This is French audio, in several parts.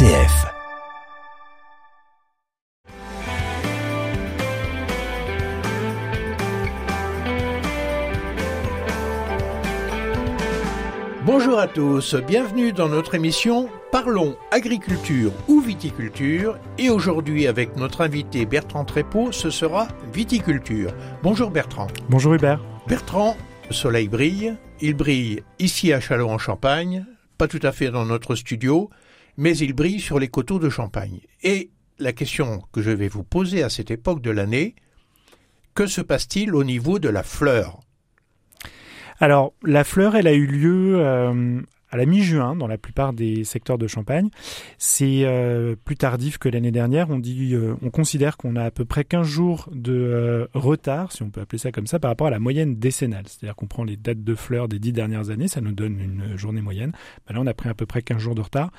RCF. Bonjour à tous, bienvenue dans notre émission Parlons agriculture ou viticulture et aujourd'hui avec notre invité Bertrand Trépeau, ce sera viticulture. Bonjour Bertrand. Bonjour Hubert. Bertrand, le soleil brille, il brille ici à Châlons en Champagne, pas tout à fait dans notre studio, mais il brille sur les coteaux de Champagne. Et la question que je vais vous poser à cette époque de l'année, que se passe-t-il au niveau de la fleur? Alors, la fleur, elle a eu lieu euh, à la mi-juin dans la plupart des secteurs de Champagne. C'est euh, plus tardif que l'année dernière. On dit, euh, on considère qu'on a à peu près 15 jours de euh, retard, si on peut appeler ça comme ça, par rapport à la moyenne décennale. C'est-à-dire qu'on prend les dates de fleurs des dix dernières années, ça nous donne une journée moyenne. Ben là, on a pris à peu près 15 jours de retard.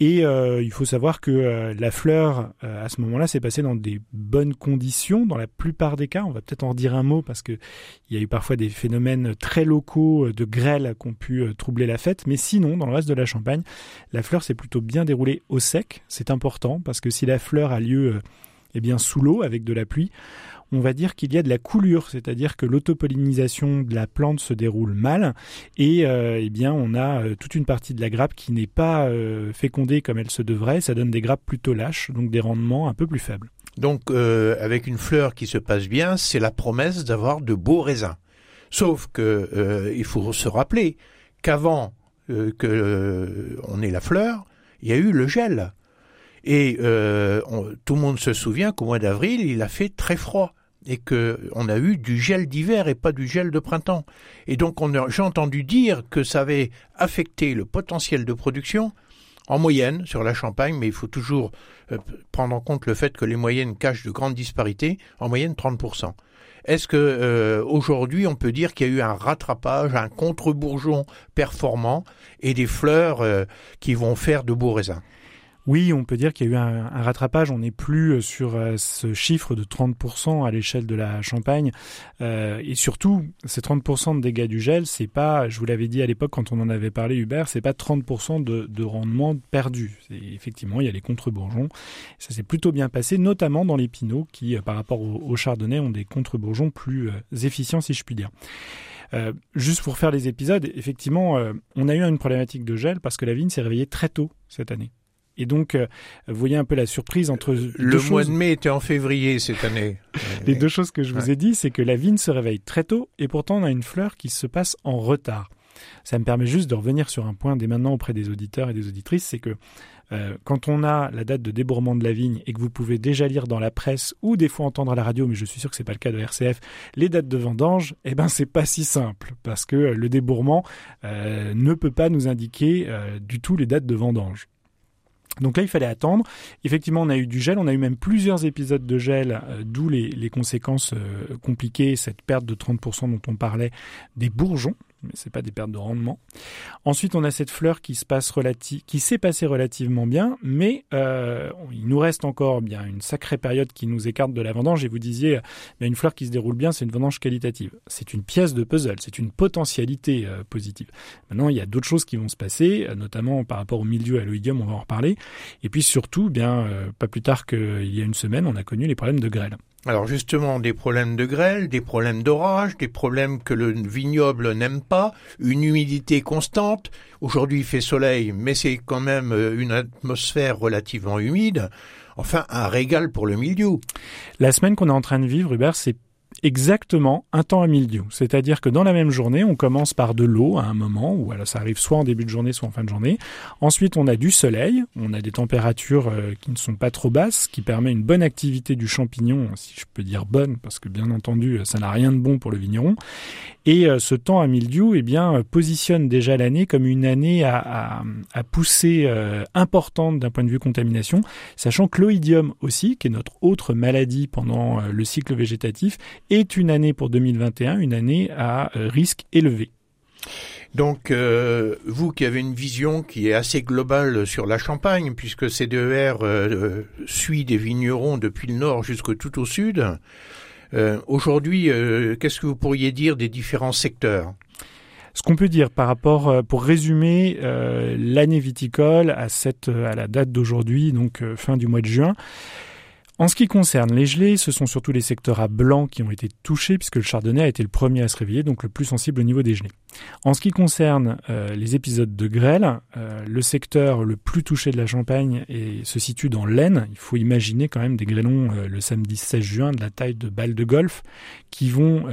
Et il faut savoir que la fleur, à ce moment-là, s'est passée dans des bonnes conditions, dans la plupart des cas. On va peut-être en dire un mot parce que il y a eu parfois des phénomènes très locaux de grêle qui ont pu troubler la fête, mais sinon, dans le reste de la Champagne, la fleur s'est plutôt bien déroulée au sec. C'est important parce que si la fleur a lieu euh, eh bien, sous l'eau avec de la pluie, on va dire qu'il y a de la coulure, c'est-à-dire que l'autopollinisation de la plante se déroule mal et euh, eh bien on a euh, toute une partie de la grappe qui n'est pas fécondée comme elle se devrait, ça donne des grappes plutôt lâches, donc des rendements un peu plus faibles. Donc avec une fleur qui se passe bien, c'est la promesse d'avoir de beaux raisins. Sauf que il faut se rappeler qu'avant euh, que euh, on ait la fleur, il y a eu le gel. Et euh, tout le monde se souvient qu'au mois d'avril, il a fait très froid et que on a eu du gel d'hiver et pas du gel de printemps. Et donc j'ai entendu dire que ça avait affecté le potentiel de production en moyenne sur la Champagne, mais il faut toujours prendre en compte le fait que les moyennes cachent de grandes disparités, en moyenne 30%. Est-ce que euh, aujourd'hui on peut dire qu'il y a eu un rattrapage, un contre-bourgeon performant et des fleurs euh, qui vont faire de beaux raisins? Oui, on peut dire qu'il y a eu un, rattrapage. On n'est plus euh, sur euh, ce chiffre de 30% à l'échelle de la Champagne. Euh, et surtout, ces 30% de dégâts du gel, c'est pas, je vous l'avais dit à l'époque quand on en avait parlé, Hubert, c'est pas 30% de, de, rendement perdu. Effectivement, il y a les contre-bourgeons. Ça s'est plutôt bien passé, notamment dans les pinots qui, par rapport au, chardonnay, ont des contre-bourgeons plus efficients, si je puis dire. juste pour faire les épisodes, effectivement, on a eu une problématique de gel parce que la vigne s'est réveillée très tôt cette année. Et donc, euh, vous voyez un peu la surprise entre le mois de mai était en février cette année. Les deux choses que je vous ai dit, c'est que la vigne se réveille très tôt et pourtant on a une fleur qui se passe en retard. Ça me permet juste de revenir sur un point dès maintenant auprès des auditeurs et des auditrices, c'est que euh, quand on a la date de débourrement de la vigne et que vous pouvez déjà lire dans la presse ou des fois entendre à la radio, mais je suis sûr que c'est pas le cas de RCF, les dates de vendange, eh ben c'est pas si simple parce que le débourrement euh, ne peut pas nous indiquer du tout les dates de vendange. Donc là, il fallait attendre. Effectivement, on a eu du gel, on a eu même plusieurs épisodes de gel, euh, d'où les, conséquences euh, compliquées, cette perte de 30% dont on parlait, des bourgeons, mais c'est pas des pertes de rendement. Ensuite, on a cette fleur qui se passe s'est passée relativement bien, mais euh, il nous reste encore bien une sacrée période qui nous écarte de la vendange. Et vous disiez, bien une fleur qui se déroule bien, c'est une vendange qualitative. C'est une pièce de puzzle, c'est une potentialité euh, positive. Maintenant, il y a d'autres choses qui vont se passer, euh, notamment par rapport au milieu à l'oïdium, on va en reparler. Et puis surtout, bien pas plus tard qu'il y a une semaine, on a connu les problèmes de grêle. Alors justement, des problèmes de grêle, des problèmes d'orage, des problèmes que le vignoble n'aime pas, une humidité constante. Aujourd'hui, il fait soleil, mais c'est quand même euh, une atmosphère relativement humide. Enfin, un régal pour le milieu. La semaine qu'on est en train de vivre, Hubert, c'est exactement un temps à mildiou. C'est-à-dire que dans la même journée, on commence par de l'eau à un moment, ou alors ça arrive soit en début de journée, soit en fin de journée. Ensuite, on a du soleil, on a des températures euh, qui ne sont pas trop basses, qui permet une bonne activité du champignon, si je peux dire bonne, parce que bien entendu, ça n'a rien de bon pour le vigneron. Et euh, ce temps à mildiou, eh bien, positionne déjà l'année comme une année à, euh, importante d'un point de vue contamination, sachant que l'oïdium aussi, qui est notre autre maladie pendant le cycle végétatif, est une année pour 2021, une année à euh, risque élevé. Donc, euh, vous qui avez une vision qui est assez globale sur la Champagne, puisque CDER euh, suit des vignerons depuis le nord jusque tout au sud, aujourd'hui, qu'est-ce que vous pourriez dire des différents secteurs? Ce qu'on peut dire par rapport, euh, pour résumer euh, l'année viticole à cette, à la date d'aujourd'hui, donc fin du mois de juin, en ce qui concerne les gelées, ce sont surtout les secteurs à blanc qui ont été touchés, puisque le chardonnay a été le premier à se réveiller, donc le plus sensible au niveau des gelées. En ce qui concerne euh, les épisodes de grêle, euh, le secteur le plus touché de la Champagne se situe dans l'Aisne. Il faut imaginer quand même des grêlons euh, le samedi 16 juin de la taille de balles de golf qui vont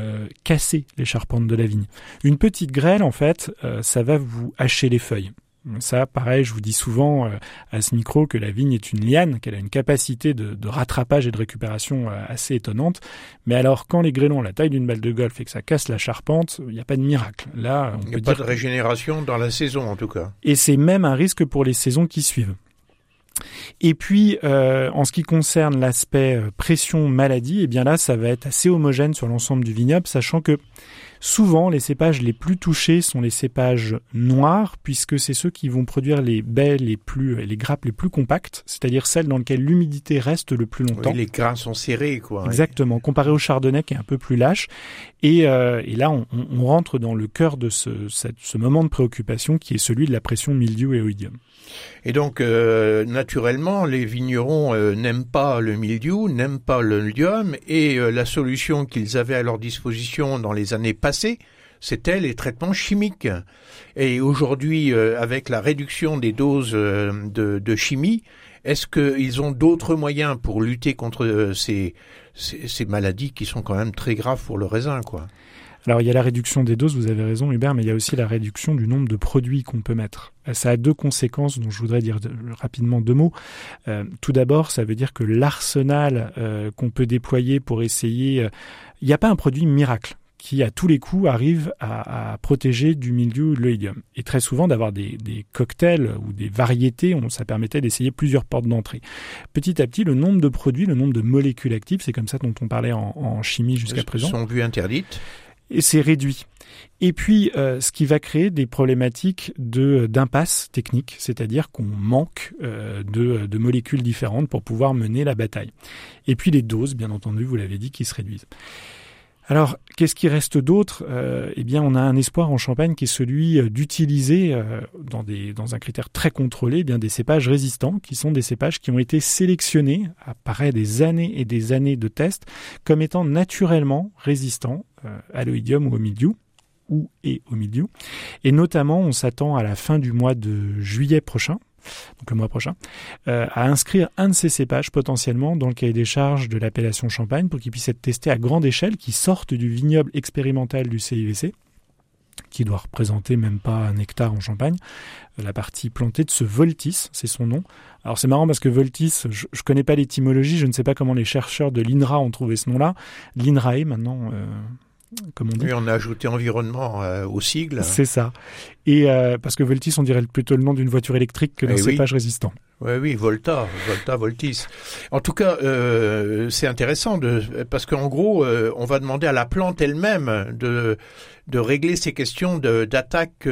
casser les charpentes de la vigne. Une petite grêle, en fait, ça va vous hacher les feuilles. Ça, pareil, je vous dis souvent euh, à ce micro que la vigne est une liane, qu'elle a une capacité de, rattrapage et de récupération euh, assez étonnante. Mais alors, quand les grêlons ont la taille d'une balle de golf et que ça casse la charpente, il n'y a pas de miracle. Là, on il n'y a pas de régénération dans la saison, en tout cas. Et c'est même un risque pour les saisons qui suivent. Et puis, euh, en ce qui concerne l'aspect pression maladie, eh bien là, ça va être assez homogène sur l'ensemble du vignoble, sachant que Souvent, les cépages les plus touchés sont les cépages noirs, puisque c'est ceux qui vont produire les baies les plus, les grappes les plus compactes, c'est-à-dire celles dans lesquelles l'humidité reste le plus longtemps. les grains sont serrés, quoi. Exactement, comparé au chardonnay qui est un peu plus lâche. Et, euh, là, on, rentre dans le cœur de ce, ce moment de préoccupation qui est celui de la pression mildiou et oïdium. Et donc, euh, naturellement, les vignerons euh, n'aiment pas le mildiou, n'aiment pas l'oïdium, et euh, la solution qu'ils avaient à leur disposition dans les années passées, c'était les traitements chimiques. Et aujourd'hui, avec la réduction des doses de, chimie, est-ce qu'ils ont d'autres moyens pour lutter contre ces, ces, maladies qui sont quand même très graves pour le raisin, quoi? Alors il y a la réduction des doses, vous avez raison Hubert, mais il y a aussi la réduction du nombre de produits qu'on peut mettre. Euh, ça a deux conséquences dont je voudrais dire rapidement deux mots. Euh, tout d'abord, ça veut dire que l'arsenal euh, qu'on peut déployer pour essayer... Il n'y a pas un produit miracle qui à tous les coups arrive à, protéger du milieu de l'oïdium. Et très souvent d'avoir des, cocktails ou des variétés, on, ça permettait d'essayer plusieurs portes d'entrée. Petit à petit, le nombre de produits, le nombre de molécules actives, c'est comme ça dont on parlait en, en chimie jusqu'à présent, sont vues interdites et c'est réduit. Et puis, euh, ce qui va créer des problématiques de d'impasse technique, c'est-à-dire qu'on manque euh, de, de, molécules différentes pour pouvoir mener la bataille. Et puis les doses, bien entendu, vous l'avez dit, qui se réduisent. Alors, qu'est-ce qui reste d'autre? Euh, Eh bien, on a un espoir en Champagne qui est celui d'utiliser, dans, des, dans un critère très contrôlé, eh bien des cépages résistants, qui sont des cépages qui ont été sélectionnés après des années et des années de tests comme étant naturellement résistants euh, à l'oïdium ou au milieu ou et au milieu. Et notamment, on s'attend à la fin du mois de juillet prochain, donc le mois prochain, euh, à inscrire un de ces cépages potentiellement dans le cahier des charges de l'appellation Champagne pour qu'il puisse être testé à grande échelle, qui sortent du vignoble expérimental du CIVC qui doit représenter même pas un hectare en Champagne, euh, la partie plantée de ce Voltis, c'est son nom. Alors c'est marrant parce que Voltis, je, ne connais pas l'étymologie, je ne sais pas comment les chercheurs de l'INRA ont trouvé ce nom-là. L'INRAE maintenant, comme on dit. Oui, on a ajouté environnement euh, au sigle. C'est ça. Et euh, parce que Voltis, on dirait plutôt le nom d'une voiture électrique que d'un eh cépage résistant. Oui, oui, Volta, Volta, Voltis. En tout cas, euh, c'est intéressant de, parce qu'en gros, on va demander à la plante elle-même de de régler ces questions d'attaque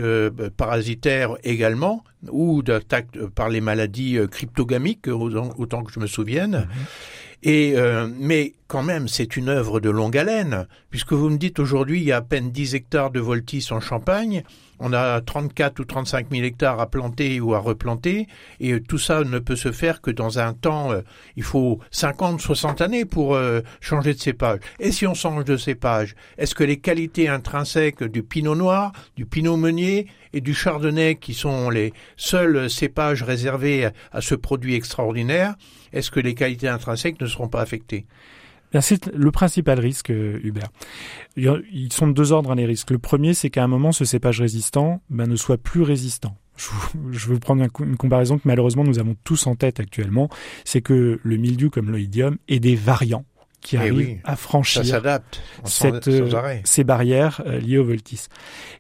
parasitaire également ou d'attaque par les maladies cryptogamiques autant, que je me souvienne. Mhm. Et euh, mais quand même, c'est une œuvre de longue haleine, puisque vous me dites aujourd'hui, il y a à peine 10 hectares de voltis en Champagne, on a 34 ou 35 000 hectares à planter ou à replanter, et tout ça ne peut se faire que dans un temps, euh, il faut 50, 60 années pour euh, changer de cépage. Et si on change de cépage, est-ce que les qualités intrinsèques du pinot noir, du pinot meunier et du chardonnay, qui sont les seuls cépages réservés à ce produit extraordinaire, est-ce que les qualités intrinsèques ne seront pas affectées? C'est le principal risque, euh, Hubert. Ils sont de deux ordres hein, les risques. Le premier, c'est qu'à un moment, ce cépage résistant ben, ne soit plus résistant. Je, veux prendre une comparaison que malheureusement nous avons tous en tête actuellement, c'est que le mildiou comme l'oïdium est des variants qui eh arrive à franchir cette, euh, ces barrières euh, liées au Voltis.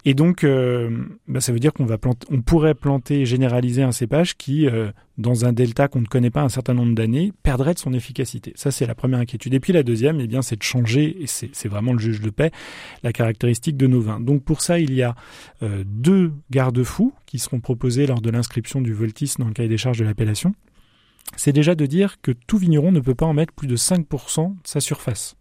Et donc, euh, bah, ça veut dire qu'on va planter, on pourrait planter et généraliser un cépage qui, dans un delta qu'on ne connaît pas un certain nombre d'années, perdrait de son efficacité. Ça, c'est la première inquiétude. Et puis la deuxième, eh bien, c'est de changer, et c'est vraiment le juge de paix, la caractéristique de nos vins. Donc pour ça, il y a deux garde-fous qui seront proposés lors de l'inscription du Voltis dans le cahier des charges de l'appellation c'est déjà de dire que tout vigneron ne peut pas en mettre plus de 5% de sa surface.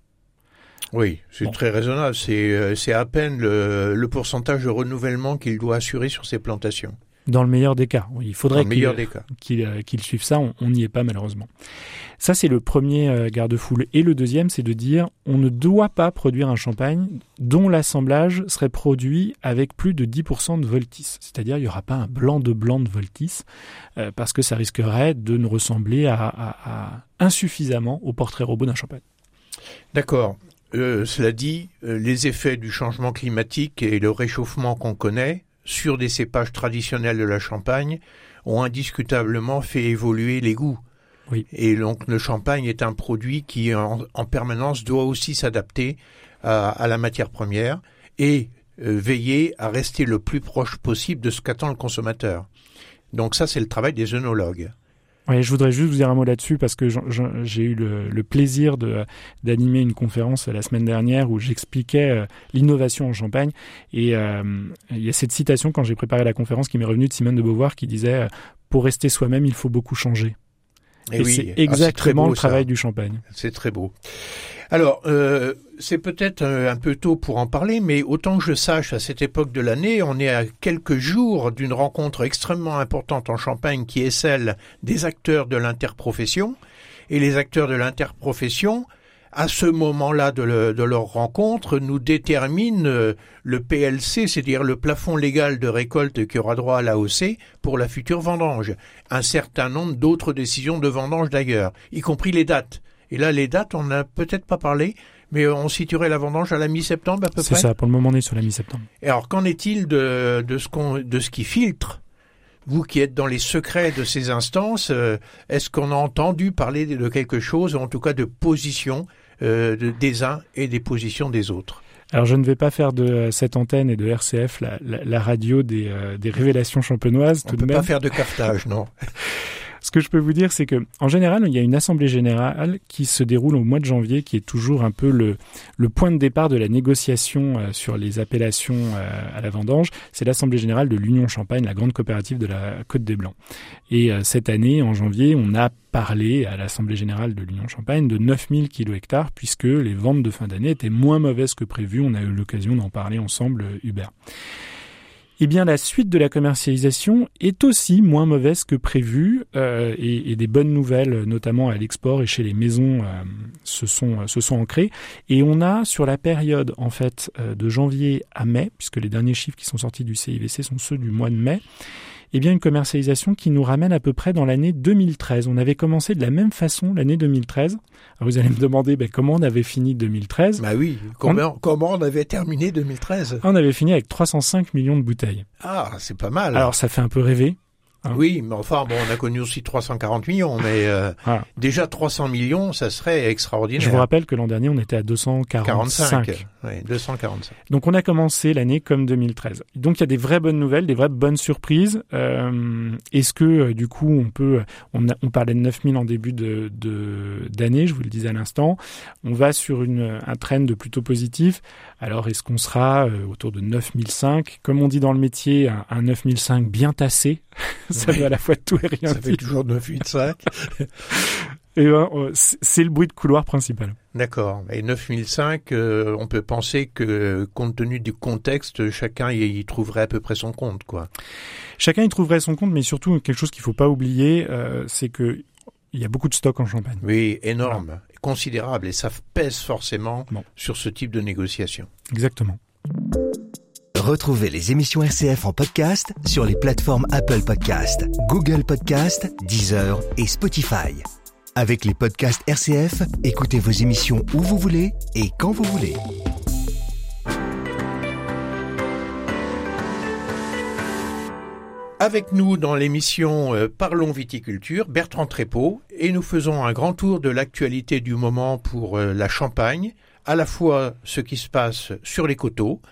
Oui, c'est très raisonnable. C'est à peine le, le pourcentage de renouvellement qu'il doit assurer sur ses plantations. Dans le meilleur des cas. Il faudrait qu'il qu suive ça. On n'y est pas malheureusement. Ça, c'est le premier euh, garde-fou. Et le deuxième, c'est de dire on ne doit pas produire un champagne dont l'assemblage serait produit avec plus de 10% de Voltis. C'est-à-dire, il n'y aura pas un blanc de blanc de Voltis, euh, parce que ça risquerait de ne ressembler à, insuffisamment au portrait robot d'un champagne. D'accord. Euh, cela dit, les effets du changement climatique et le réchauffement qu'on connaît sur des cépages traditionnels de la Champagne ont indiscutablement fait évoluer les goûts. Oui. Et donc le champagne est un produit qui en, permanence doit aussi s'adapter à, la matière première et euh, veiller à rester le plus proche possible de ce qu'attend le consommateur. Donc ça c'est le travail des œnologues. Oui, je voudrais juste vous dire un mot là-dessus parce que j'ai eu le, plaisir d'animer une conférence la semaine dernière où j'expliquais euh, l'innovation en Champagne. Et euh, il y a cette citation quand j'ai préparé la conférence qui m'est revenue de Simone de Beauvoir qui disait Pour rester soi-même, il faut beaucoup changer. Eh Et, c'est ah, exactement le travail du champagne. C'est très beau. Alors, euh, c'est peut-être un peu tôt pour en parler, mais autant que je sache, à cette époque de l'année, on est à quelques jours d'une rencontre extrêmement importante en Champagne qui est celle des acteurs de l'interprofession. Et les acteurs de l'interprofession, à ce moment-là de, leur rencontre, nous déterminent euh, le PLC, c'est-à-dire le plafond légal de récolte qui aura droit à l'AOC pour la future vendange. Un certain nombre d'autres décisions de vendange d'ailleurs, y compris les dates. Et là, les dates, on n'a peut-être pas parlé, mais on situerait la vendange à la mi-septembre à peu près. C'est ça, pour le moment, on est sur la mi-septembre. Et alors, qu'en est-il de, de, ce qu'on, de ce qui filtre? Vous qui êtes dans les secrets de ces instances, euh, est-ce qu'on a entendu parler de quelque chose, en tout cas de position euh, des uns et des positions des autres? Alors je ne vais pas faire de euh, cette antenne et de RCF la, radio des, euh, des, révélations champenoises. On ne peut pas faire de cartage, non? Ce que je peux vous dire, c'est que en général, il y a une assemblée générale qui se déroule au mois de janvier, qui est toujours un peu le, le point de départ de la négociation euh, sur les appellations euh, à la vendange. C'est l'assemblée générale de l'Union Champagne, la grande coopérative de la Côte des Blancs. Et euh, cette année, en janvier, on a parlé à l'assemblée générale de l'Union Champagne de 9000 kilo hectares, puisque les ventes de fin d'année étaient moins mauvaises que prévu. On a eu l'occasion d'en parler ensemble, Hubert eh bien la suite de la commercialisation est aussi moins mauvaise que prévu euh, et, des bonnes nouvelles, notamment à l'export et chez les maisons, euh, se sont se sont ancrées. Et on a sur la période en fait euh, de janvier à mai, puisque les derniers chiffres qui sont sortis du CIVC sont ceux du mois de mai eh bien une commercialisation qui nous ramène à peu près dans l'année 2013. On avait commencé de la même façon l'année 2013. Alors vous allez me demander ben, comment on avait fini 2013. Bah oui, comment on, comment on avait terminé 2013 On avait fini avec 305 millions de bouteilles. Ah, c'est pas mal. Alors ça fait un peu rêver. Hein oui, mais enfin, bon, on a connu aussi 340 millions, mais euh, ah. déjà 300 millions, ça serait extraordinaire. Je vous rappelle que l'an dernier, on était à 245. 45, oui, 245. Donc on a commencé l'année comme 2013. Donc il y a des vraies bonnes nouvelles, des vraies bonnes surprises. Euh, Est-ce que euh, du coup on peut, on, on parlait de 9000 en début de d'année, je vous le disais à l'instant, on va sur une, un trend de plutôt positif. Alors est-ce qu'on sera euh, autour de 9005 Comme on dit dans le métier, un, un 9005 bien tassé. ça veut à la fois tout et rien Ça fait toujours 985. et ben, euh, c'est le bruit de couloir principal. D'accord. Et 9005, euh, on peut penser que, compte tenu du contexte, chacun y, trouverait à peu près son compte, quoi. Chacun y trouverait son compte, mais surtout quelque chose qu'il faut pas oublier, euh, c'est que il y a beaucoup de stocks en Champagne. Oui, énorme, considérable, et ça pèse forcément sur ce type de négociation. Exactement. Retrouvez les émissions RCF en podcast sur les plateformes Apple Podcast, Google Podcast, Deezer et Spotify. Avec les podcasts RCF, écoutez vos émissions où vous voulez et quand vous voulez. Avec nous dans l'émission euh, Parlons viticulture, Bertrand Trépeau, et nous faisons un grand tour de l'actualité du moment pour euh, la Champagne, à la fois ce qui se passe sur les coteaux,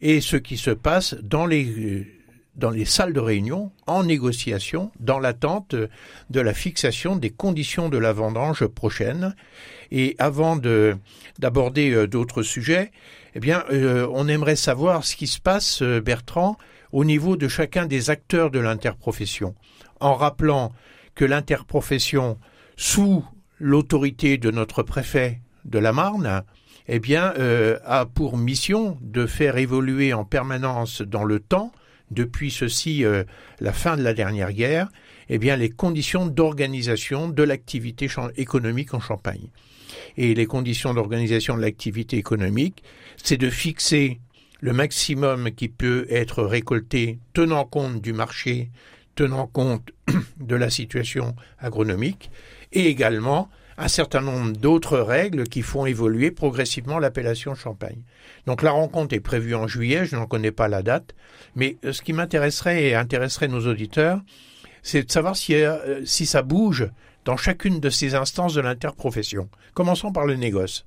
et ce qui se passe dans les dans les salles de réunion en négociation dans l'attente de la fixation des conditions de la vendange prochaine. Et avant de d'aborder euh, d'autres sujets, eh bien, euh, on aimerait savoir ce qui se passe, euh, Bertrand, au niveau de chacun des acteurs de l'interprofession, en rappelant que l'interprofession, sous l'autorité de notre préfet de la Marne, eh bien, euh, a pour mission de faire évoluer en permanence dans le temps, depuis ceci euh, la fin de la dernière guerre, eh bien, les conditions d'organisation de l'activité économique en Champagne. Et les conditions d'organisation de l'activité économique, c'est de fixer le maximum qui peut être récolté tenant compte du marché, tenant compte de la situation agronomique, et également un certain nombre d'autres règles qui font évoluer progressivement l'appellation Champagne. Donc la rencontre est prévue en juillet, je n'en connais pas la date, mais euh, ce qui m'intéresserait et intéresserait nos auditeurs, c'est de savoir si, euh, si ça bouge dans chacune de ces instances de l'interprofession. Commençons par le négoce.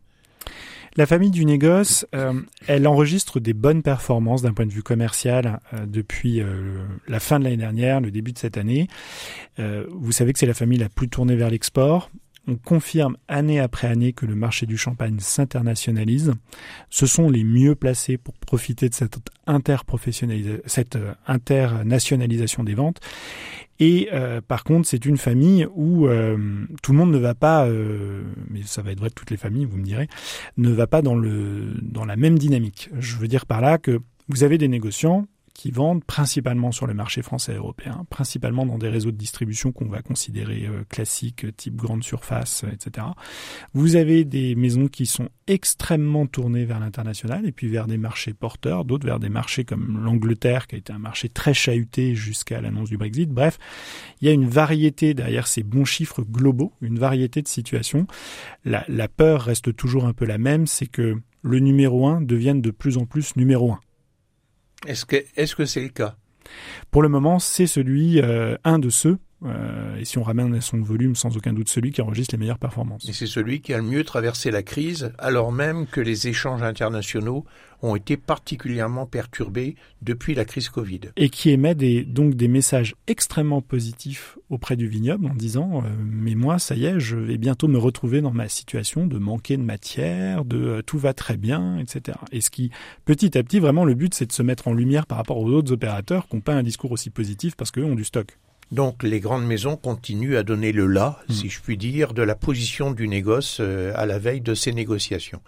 La famille du négoce, euh, elle enregistre des bonnes performances d'un point de vue commercial euh, depuis euh, la fin de l'année dernière, le début de cette année. vous savez que c'est la famille la plus tournée vers l'export. On confirme année après année que le marché du champagne s'internationalise. Ce sont les mieux placés pour profiter de cette, cette internationalisation des ventes. Et euh, par contre, c'est une famille où euh, tout le monde ne va pas, euh, mais ça va être vrai de toutes les familles, vous me direz, ne va pas dans la même dynamique. Je veux dire par là que vous avez des négociants qui vendent principalement sur le marché français et européen, principalement dans des réseaux de distribution qu'on va considérer euh, classiques, type grande surface, etc. Vous avez des maisons qui sont extrêmement tournées vers l'international et puis vers des marchés porteurs, d'autres vers des marchés comme l'Angleterre, qui a été un marché très chahuté jusqu'à l'annonce du Brexit. Bref, il y a une variété derrière ces bons chiffres globaux, une variété de situations. La, la peur reste toujours un peu la même, c'est que le numéro un devienne de plus en plus numéro un. Est-ce que est-ce que c'est le cas? Pour le moment, c'est celui euh, un de ceux euh, et si on ramène son volume, sans aucun doute celui qui enregistre les meilleures performances. Et c'est celui qui a le mieux traversé la crise, alors même que les échanges internationaux ont été particulièrement perturbés depuis la crise Covid. Et qui émet des, donc des messages extrêmement positifs auprès du vignoble en disant euh, mais moi ça y est je vais bientôt me retrouver dans ma situation de manquer de matière, de euh, tout va très bien, etc. Et ce qui petit à petit vraiment le but c'est de se mettre en lumière par rapport aux autres opérateurs qui n'ont pas un discours aussi positif parce qu'eux ont du stock. Donc les grandes maisons continuent à donner le là, hmm. si je puis dire, de la position du négoce euh, à la veille de ces négociations.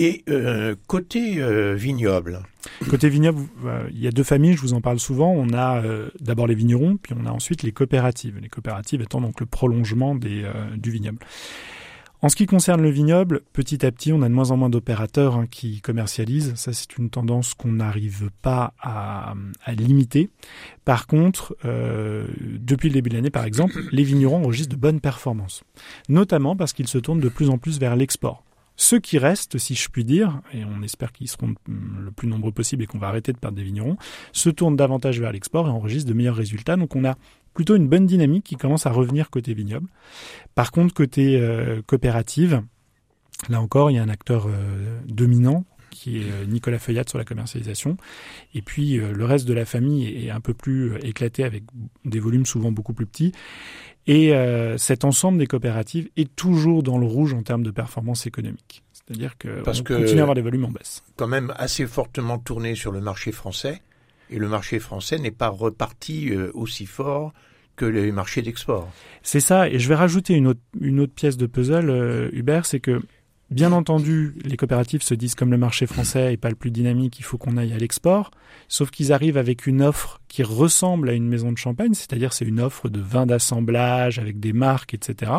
Et euh, côté euh, vignoble. Côté vignoble, il y a deux familles, je vous en parle souvent. On a d'abord les vignerons, puis on a ensuite les coopératives. Les coopératives étant donc le prolongement des, du vignoble. En ce qui concerne le vignoble, petit à petit, on a de moins en moins d'opérateurs hein, qui commercialisent. Ça, c'est une tendance qu'on n'arrive pas à, limiter. Par contre, euh, depuis le début de l'année, par exemple, les vignerons enregistrent de bonnes performances, notamment parce qu'ils se tournent de plus en plus vers l'export. Ceux qui restent, si je puis dire, et on espère qu'ils seront le plus nombreux possible et qu'on va arrêter de perdre des vignerons, se tournent davantage vers l'export et enregistrent de meilleurs résultats. Donc on a plutôt une bonne dynamique qui commence à revenir côté vignoble. Par contre, côté euh, coopérative, là encore, il y a un acteur euh, dominant qui est euh, Nicolas Feuillat sur la commercialisation. Et puis le reste de la famille est un peu plus éclaté avec des volumes souvent beaucoup plus petits. Et cet ensemble des coopératives est toujours dans le rouge en termes de performance économique. C'est-à-dire que continue à avoir des volumes en baisse. Quand même assez fortement tourné sur le marché français. Et le marché français n'est pas reparti aussi fort que les marchés d'export. C'est ça, et je vais rajouter une autre, pièce de puzzle, euh, Hubert, c'est que Bien entendu, les coopératives se disent comme le marché français est pas le plus dynamique, il faut qu'on aille à l'export. Sauf qu'ils arrivent avec une offre qui ressemble à une maison de champagne, c'est-à-dire c'est une offre de vin d'assemblage avec des marques, etc.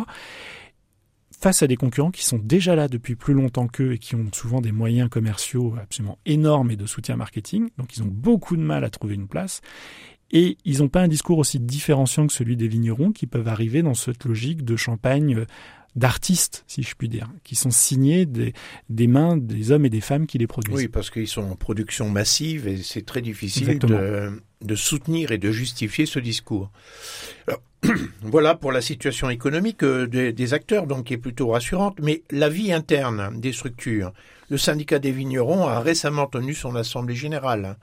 Face à des concurrents qui sont déjà là depuis plus longtemps qu'eux et qui ont souvent des moyens commerciaux absolument énormes et de soutien marketing, donc ils ont beaucoup de mal à trouver une place. Et ils n'ont pas un discours aussi différenciant que celui des vignerons qui peuvent arriver dans cette logique de champagne euh, d'artistes, si je puis dire, qui sont signés des, des, mains des hommes et des femmes qui les produisent. Oui, parce qu'ils sont en production massive et c'est très difficile de, de, soutenir et de justifier ce discours. Alors, voilà pour la situation économique euh, des, des, acteurs, donc qui est plutôt rassurante, mais la vie interne des structures. Le syndicat des vignerons a récemment tenu son assemblée générale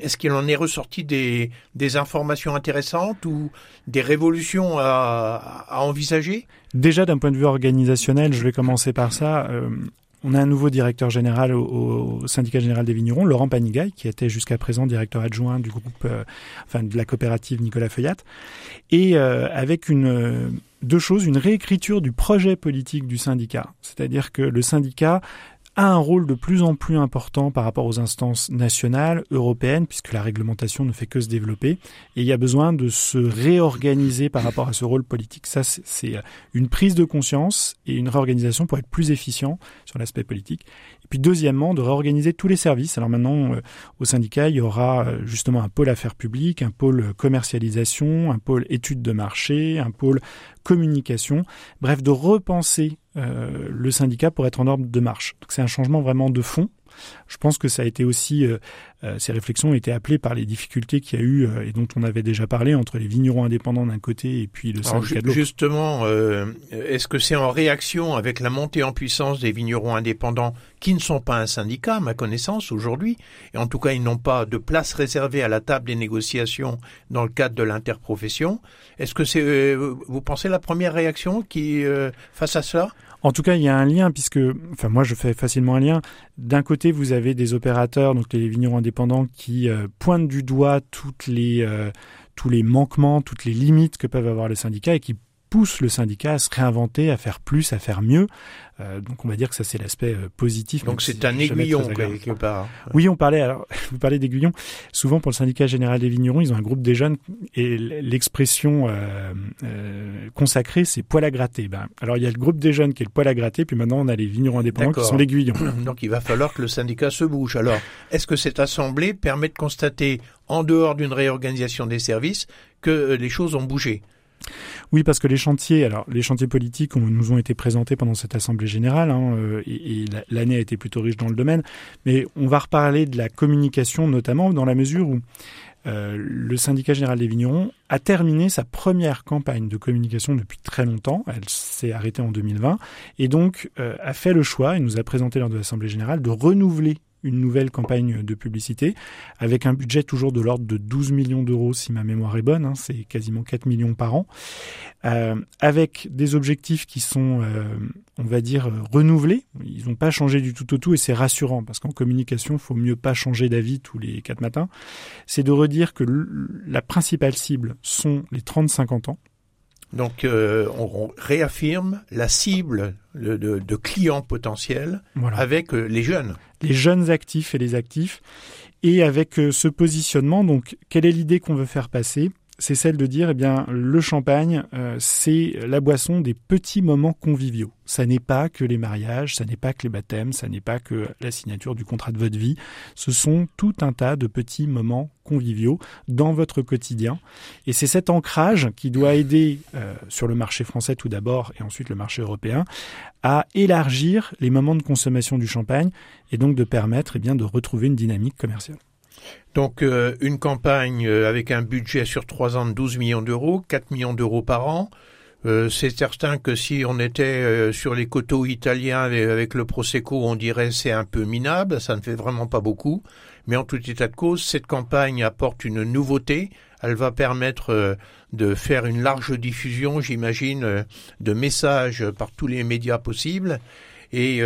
est-ce qu'il en est ressorti des, informations intéressantes ou des révolutions à, envisager? Déjà d'un point de vue organisationnel, je vais commencer par ça. Euh, on a un nouveau directeur général au, syndicat général des vignerons, Laurent Panigaille, qui était jusqu'à présent directeur adjoint du groupe, euh, enfin de la coopérative Nicolas Feuillat, et euh, avec deux choses, une réécriture du projet politique du syndicat, c'est-à-dire que le syndicat un rôle de plus en plus important par rapport aux instances nationales, européennes, puisque la réglementation ne fait que se développer, et il y a besoin de se réorganiser par rapport à ce rôle politique. Ça, c'est une prise de conscience et une réorganisation pour être plus efficient sur l'aspect politique. Et puis deuxièmement, de réorganiser tous les services. Alors maintenant, euh, au syndicat, il y aura euh, justement un pôle affaires publiques, un pôle commercialisation, un pôle études de marché, un pôle communication. Bref, de repenser euh, le syndicat pour être en ordre de marche. c'est un changement vraiment de fond. Je pense que ça a été aussi, euh, euh, ces réflexions ont été appelées par les difficultés qu'il y a eu et dont on avait déjà parlé entre les vignerons indépendants d'un côté et puis le syndicat de l'autre. Justement, est-ce que c'est en réaction avec la montée en puissance des vignerons indépendants qui ne sont pas un syndicat, à ma connaissance, aujourd'hui, et en tout cas ils n'ont pas de place réservée à la table des négociations dans le cadre de l'interprofession. Est-ce que c'est, vous pensez, la première réaction qui face à cela? En tout cas, il y a un lien puisque, enfin moi je fais facilement un lien. D'un côté, vous avez des opérateurs, donc les vignerons indépendants, qui euh, pointent du doigt toutes les, euh, tous les manquements, toutes les limites que peuvent avoir les syndicats et qui pousse le syndicat à se réinventer, à faire plus, à faire mieux. Euh, donc on va dire que ça c'est l'aspect euh, positif. Donc c'est un aiguillon quelque part. Oui, on parlait alors vous parlez d'aiguillon. Souvent pour le syndicat général des vignerons, ils ont un groupe des jeunes et l'expression euh, consacrée c'est poil à gratter. Ben, alors il y a le groupe des jeunes qui est le poil à gratter, puis maintenant on a les vignerons indépendants qui sont l'aiguillon. Donc il va falloir que le syndicat se bouge. Alors est-ce que cette assemblée permet de constater en dehors d'une réorganisation des services que les choses ont bougé? Oui, parce que les chantiers, alors les chantiers politiques nous ont été présentés pendant cette assemblée générale, hein, euh, et, l'année a été plutôt riche dans le domaine. Mais on va reparler de la communication, notamment dans la mesure où euh, le syndicat général des vignerons a terminé sa première campagne de communication depuis très longtemps. Elle s'est arrêtée en 2020 et donc euh, a fait le choix, et nous a présenté lors de l'assemblée générale, de renouveler une nouvelle campagne de publicité avec un budget toujours de l'ordre de 12 millions d'euros si ma mémoire est bonne, hein, c'est quasiment 4 millions par an, euh, avec des objectifs qui sont, euh, on va dire, renouvelés. Ils n'ont pas changé du tout au tout et c'est rassurant parce qu'en communication, il faut mieux pas changer d'avis tous les quatre matins. C'est de redire que la principale cible sont les 30-50 ans. Donc, euh, on, réaffirme la cible de, clients potentiels avec euh, les jeunes. Les jeunes actifs et les actifs. Et avec euh, ce positionnement, donc, quelle est l'idée qu'on veut faire passer? C'est celle de dire, eh bien, le champagne, euh, c'est la boisson des petits moments conviviaux. Ça n'est pas que les mariages, ça n'est pas que les baptêmes, ça n'est pas que la signature du contrat de votre vie. Ce sont tout un tas de petits moments conviviaux dans votre quotidien. Et c'est cet ancrage qui doit aider, euh, sur le marché français tout d'abord et ensuite le marché européen, à élargir les moments de consommation du champagne et donc de permettre, eh bien, de retrouver une dynamique commerciale. Donc euh, une campagne euh, avec un budget sur trois ans de 12 millions d'euros, 4 millions d'euros par an. Euh, c'est certain que si on était sur les coteaux italiens avec le Prosecco, on dirait c'est un peu minable, ça ne fait vraiment pas beaucoup. Mais en tout état de cause, cette campagne apporte une nouveauté. Elle va permettre de faire une large diffusion, j'imagine, de messages par tous les médias possibles. Et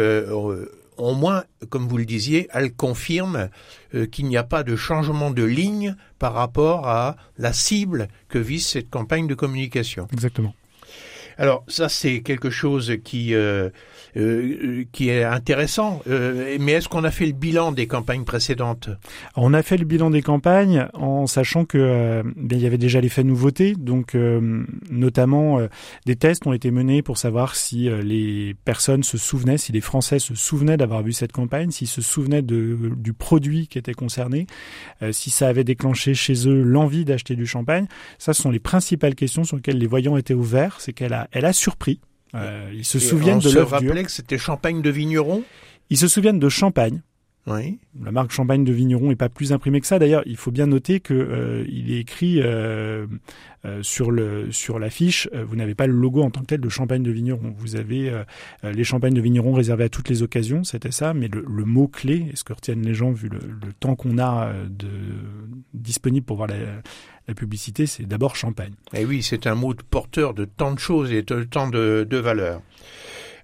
au moins, comme vous le disiez, elle confirme euh, qu'il n'y a pas de changement de ligne par rapport à la cible que vise cette campagne de communication. Exactement. Alors ça, c'est quelque chose qui euh, euh, qui est intéressant. Euh, mais est-ce qu'on a fait le bilan des campagnes précédentes? On a fait le bilan des campagnes en sachant que euh, ben, y avait déjà l'effet nouveauté, donc notamment des tests ont été menés pour savoir si les personnes se souvenaient, si les Français se souvenaient d'avoir vu cette campagne, s'ils se souvenaient du produit qui était concerné, si ça avait déclenché chez eux l'envie d'acheter du champagne. Ça, ce sont les principales questions sur lesquelles les voyants étaient ouverts. C'est qu'elle a, elle a surpris. Euh, ils se souviennent de l'œuf dur. que c'était Champagne de Vigneron? Ils se souviennent de Champagne. Oui. La marque Champagne de Vigneron est pas plus imprimée que ça. D'ailleurs, il faut bien noter que euh, il est écrit euh, euh, sur le sur l'affiche. Vous n'avez pas le logo en tant que tel de Champagne de Vigneron. Vous avez les champagnes de Vigneron réservés à toutes les occasions. C'était ça. Mais le, le mot clé, et ce que retiennent les gens vu le, le temps qu'on a de disponible pour voir la, la publicité, c'est d'abord champagne. Et eh oui, c'est un mot porteur de tant de choses et de tant de, valeurs.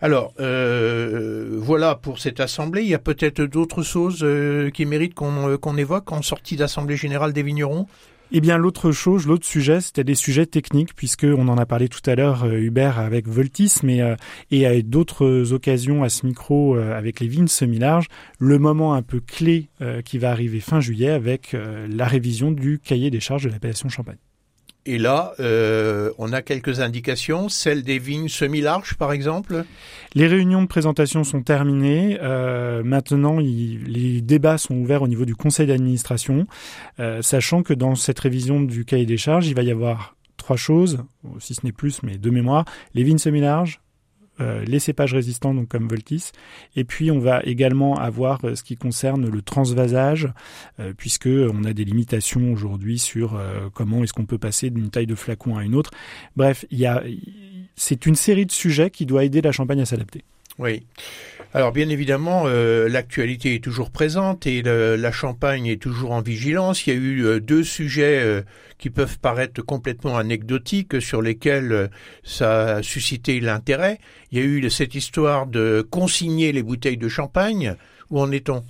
Alors, euh, voilà pour cette assemblée. Il y a peut-être d'autres choses euh, qui méritent euh, qu'on évoque en sortie d'assemblée générale des vignerons? Eh bien, l'autre chose, l'autre sujet, c'était des sujets techniques, puisque on en a parlé tout à l'heure, euh, Hubert, avec Voltis, mais euh, et à d'autres occasions à ce micro euh, avec les vignes semi-larges, le moment un peu clé qui va arriver fin juillet avec la révision du cahier des charges de l'appellation Champagne. Et là, euh, on a quelques indications, celle des vignes semi-larges par exemple Les réunions de présentation sont terminées. Euh, maintenant, les débats sont ouverts au niveau du conseil d'administration, euh, sachant que dans cette révision du cahier des charges, il va y avoir trois choses, si ce n'est plus, mais de mémoire, les vignes semi-larges, euh, les cépages résistants, donc comme Voltis. Et puis on va également avoir euh, ce qui concerne le transvasage, euh, puisque on a des limitations aujourd'hui sur comment est-ce qu'on peut passer d'une taille de flacon à une autre. Bref, il y a, c'est une série de sujets qui doit aider la Champagne à s'adapter. Oui. Alors bien évidemment, euh, l'actualité est toujours présente et la Champagne est toujours en vigilance. Il y a eu euh, deux sujets euh, qui peuvent paraître complètement anecdotiques sur lesquels ça a suscité l'intérêt. Il y a eu cette histoire de consigner les bouteilles de champagne. Où en est-on?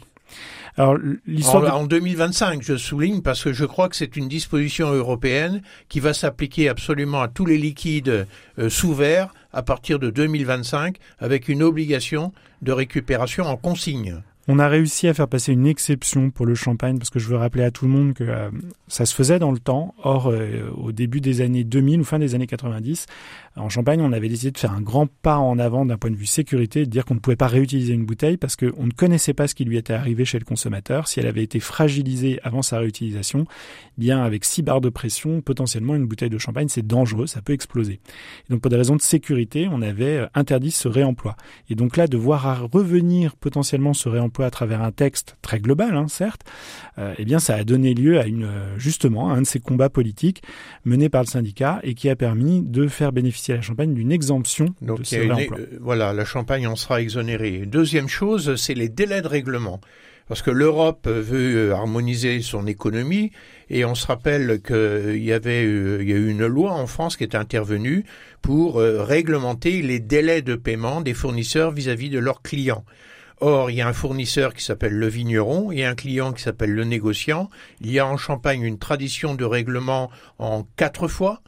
Alors, l'histoire en, 2025, je souligne, parce que je crois que c'est une disposition européenne qui va s'appliquer absolument à tous les liquides sous verre à partir de 2025 avec une obligation de récupération en consigne. On a réussi à faire passer une exception pour le champagne parce que je veux rappeler à tout le monde que euh, ça se faisait dans le temps. Or, euh, au début des années 2000 ou fin des années 90, en Champagne, on avait décidé de faire un grand pas en avant d'un point de vue sécurité, de dire qu'on ne pouvait pas réutiliser une bouteille parce qu'on ne connaissait pas ce qui lui était arrivé chez le consommateur. Si elle avait été fragilisée avant sa réutilisation, eh bien avec 6 barres de pression, potentiellement une bouteille de champagne, c'est dangereux, ça peut exploser. Et donc pour des raisons de sécurité, on avait euh, interdit ce réemploi. Et donc là, de voir revenir potentiellement ce réemploi à travers un texte très global, hein, certes, euh, eh bien ça a donné lieu à une justement à un de ces combats politiques menés par le syndicat et qui a permis de faire bénéficier à la Champagne d'une exemption Donc, de euh, voilà, la Champagne en sera exonérée. Deuxième chose, c'est les délais de règlement. Parce que l'Europe veut euh, harmoniser son économie et on se rappelle qu'il y avait il y a eu une loi en France qui est intervenue pour euh, réglementer les délais de paiement des fournisseurs vis-à-vis de leurs clients. Or, il y a un fournisseur qui s'appelle le vigneron et un client qui s'appelle le négociant. Il y a en Champagne une tradition de règlement en quatre fois.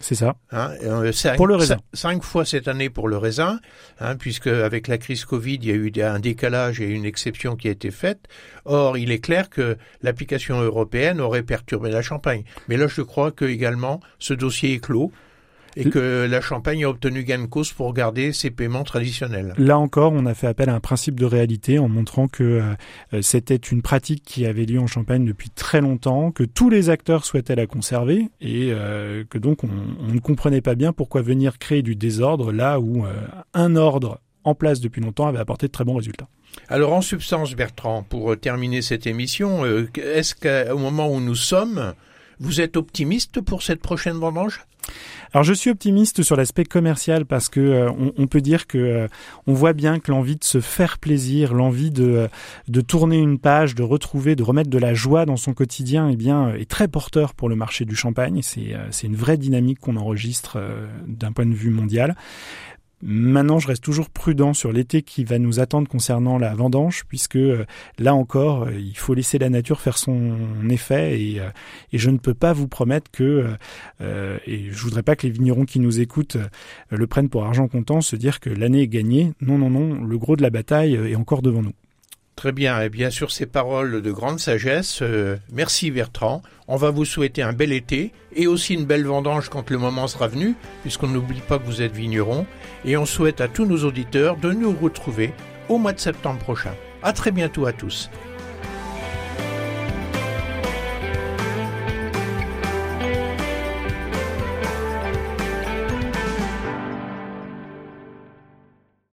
C'est ça. Hein, euh, pour le raisin. Cinq fois cette année pour le raisin, hein, puisque avec la crise Covid, il y a eu un décalage et une exception qui a été faite. Or, il est clair que l'application européenne aurait perturbé la Champagne. Mais là, je crois que également ce dossier est clos et que la Champagne a obtenu gain de cause pour garder ses paiements traditionnels. Là encore, on a fait appel à un principe de réalité en montrant que euh, euh, c'était une pratique qui avait lieu en Champagne depuis très longtemps, que tous les acteurs souhaitaient la conserver et euh, que donc on, on, ne comprenait pas bien pourquoi venir créer du désordre là où un ordre en place depuis longtemps avait apporté de très bons résultats. Alors en substance, Bertrand, pour terminer cette émission, est-ce qu'au moment où nous sommes, vous êtes optimiste pour cette prochaine vendange? Alors je suis optimiste sur l'aspect commercial parce que euh, on, peut dire que euh, on voit bien que l'envie de se faire plaisir, l'envie de euh, de tourner une page, de retrouver, de remettre de la joie dans son quotidien, eh bien est très porteur pour le marché du champagne. C'est c'est une vraie dynamique qu'on enregistre d'un point de vue mondial. Maintenant, je reste toujours prudent sur l'été qui va nous attendre concernant la vendange, puisque euh, là encore, euh, il faut laisser la nature faire son effet, et, euh, et je ne peux pas vous promettre que, et je voudrais pas que les vignerons qui nous écoutent le prennent pour argent comptant, se dire que l'année est gagnée. Non, non, non, le gros de la bataille est encore devant nous. Très bien, et bien sur ces paroles de grande sagesse, euh, merci Bertrand. On va vous souhaiter un bel été et aussi une belle vendange quand le moment sera venu, puisqu'on n'oublie pas que vous êtes vigneron. Et on souhaite à tous nos auditeurs de nous retrouver au mois de septembre prochain. À très bientôt à tous.